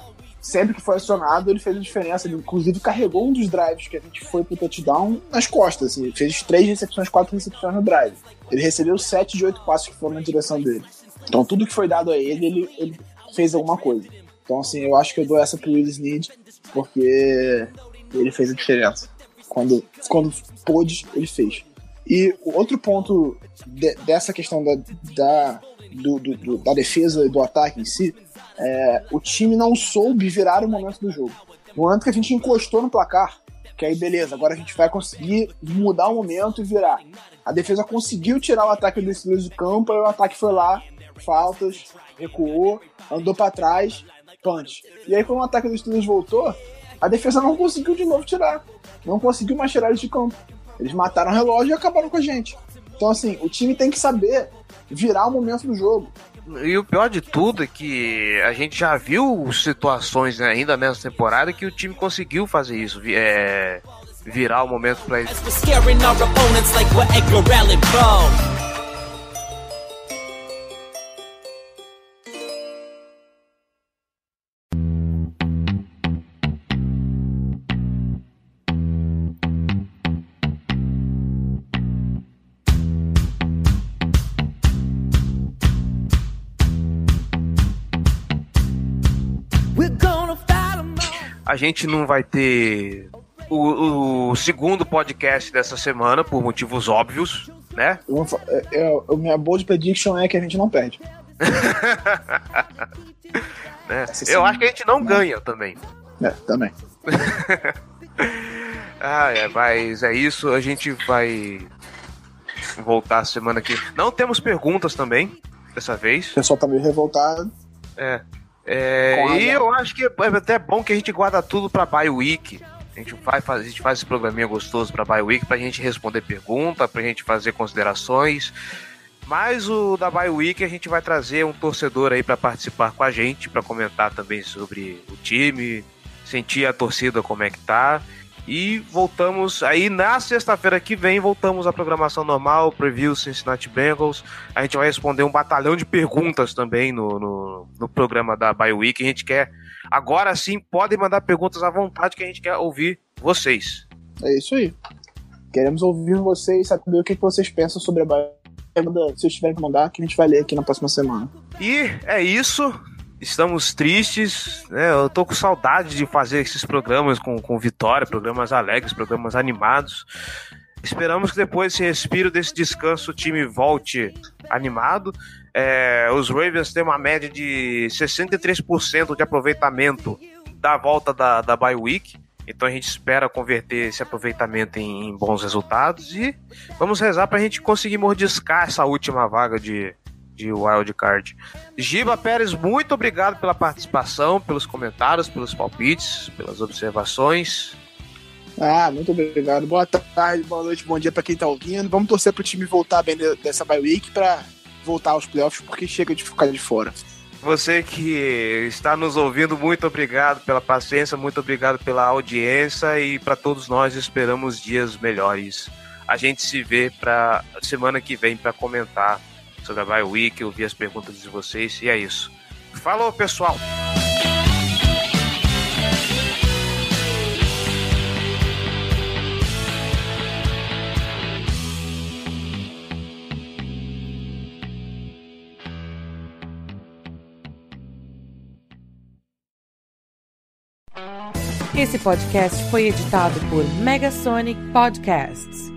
sempre que foi acionado, ele fez a diferença. Ele, inclusive, carregou um dos drives que a gente foi pro touchdown nas costas. Assim, fez três recepções, quatro recepções no drive. Ele recebeu sete de oito passos que foram na direção dele. Então, tudo que foi dado a ele, ele, ele fez alguma coisa. Então, assim, eu acho que eu dou essa pro Willis Need, porque ele fez a diferença. Quando, quando pôde, ele fez. E o outro ponto de, dessa questão da, da, do, do, do, da defesa e do ataque em si, é, o time não soube virar o momento do jogo. No momento que a gente encostou no placar, que aí beleza, agora a gente vai conseguir mudar o momento e virar. A defesa conseguiu tirar o ataque do Steelers do campo, e o ataque foi lá, faltas, recuou, andou para trás, punch. E aí quando o ataque do Steelers voltou, a defesa não conseguiu de novo tirar. Não conseguiu mais tirar eles de campo. Eles mataram o relógio e acabaram com a gente. Então, assim, o time tem que saber virar o momento do jogo. E o pior de tudo é que a gente já viu situações né, ainda nessa temporada que o time conseguiu fazer isso. É, virar o momento para eles. A gente não vai ter o, o, segundo podcast dessa semana, por motivos óbvios, né? Eu, eu, eu, minha bold prediction é que a gente não perde. né? Eu acho que a gente não, não. ganha também. É, também. ah, é, mas é isso. A gente vai voltar semana que. Não temos perguntas também, dessa vez. O pessoal tá meio revoltado. É. É, e eu acho que é até bom que a gente guarda tudo pra Bye Week. A gente, vai, a gente faz esse programinha gostoso pra Bye Week pra gente responder pergunta, pra gente fazer considerações. Mas o da Bye Week a gente vai trazer um torcedor aí para participar com a gente, para comentar também sobre o time, sentir a torcida como é que tá. E voltamos aí na sexta-feira que vem, voltamos à programação normal, preview Cincinnati Bengals. A gente vai responder um batalhão de perguntas também no, no, no programa da Bye Week. A gente quer, agora sim, podem mandar perguntas à vontade que a gente quer ouvir vocês. É isso aí. Queremos ouvir vocês, saber o que vocês pensam sobre a Bye se vocês tiverem que mandar, que a gente vai ler aqui na próxima semana. E é isso. Estamos tristes, né? Eu tô com saudade de fazer esses programas com, com Vitória, programas alegres, programas animados. Esperamos que depois desse respiro, desse descanso, o time volte animado. É, os Ravens têm uma média de 63% de aproveitamento da volta da, da bye week. Então a gente espera converter esse aproveitamento em, em bons resultados e vamos rezar para a gente conseguir mordiscar essa última vaga de, de wild card. Giba Pérez, muito obrigado pela participação, pelos comentários, pelos palpites, pelas observações. Ah, muito obrigado. Boa tarde, boa noite, bom dia para quem tá ouvindo. Vamos torcer pro time voltar bem dessa bye week para voltar aos playoffs, porque chega de ficar de fora. Você que está nos ouvindo, muito obrigado pela paciência, muito obrigado pela audiência e para todos nós esperamos dias melhores. A gente se vê para semana que vem para comentar sobre a Bye Week, ouvir as perguntas de vocês e é isso. Falou, pessoal! Esse podcast foi editado por Megasonic Podcasts.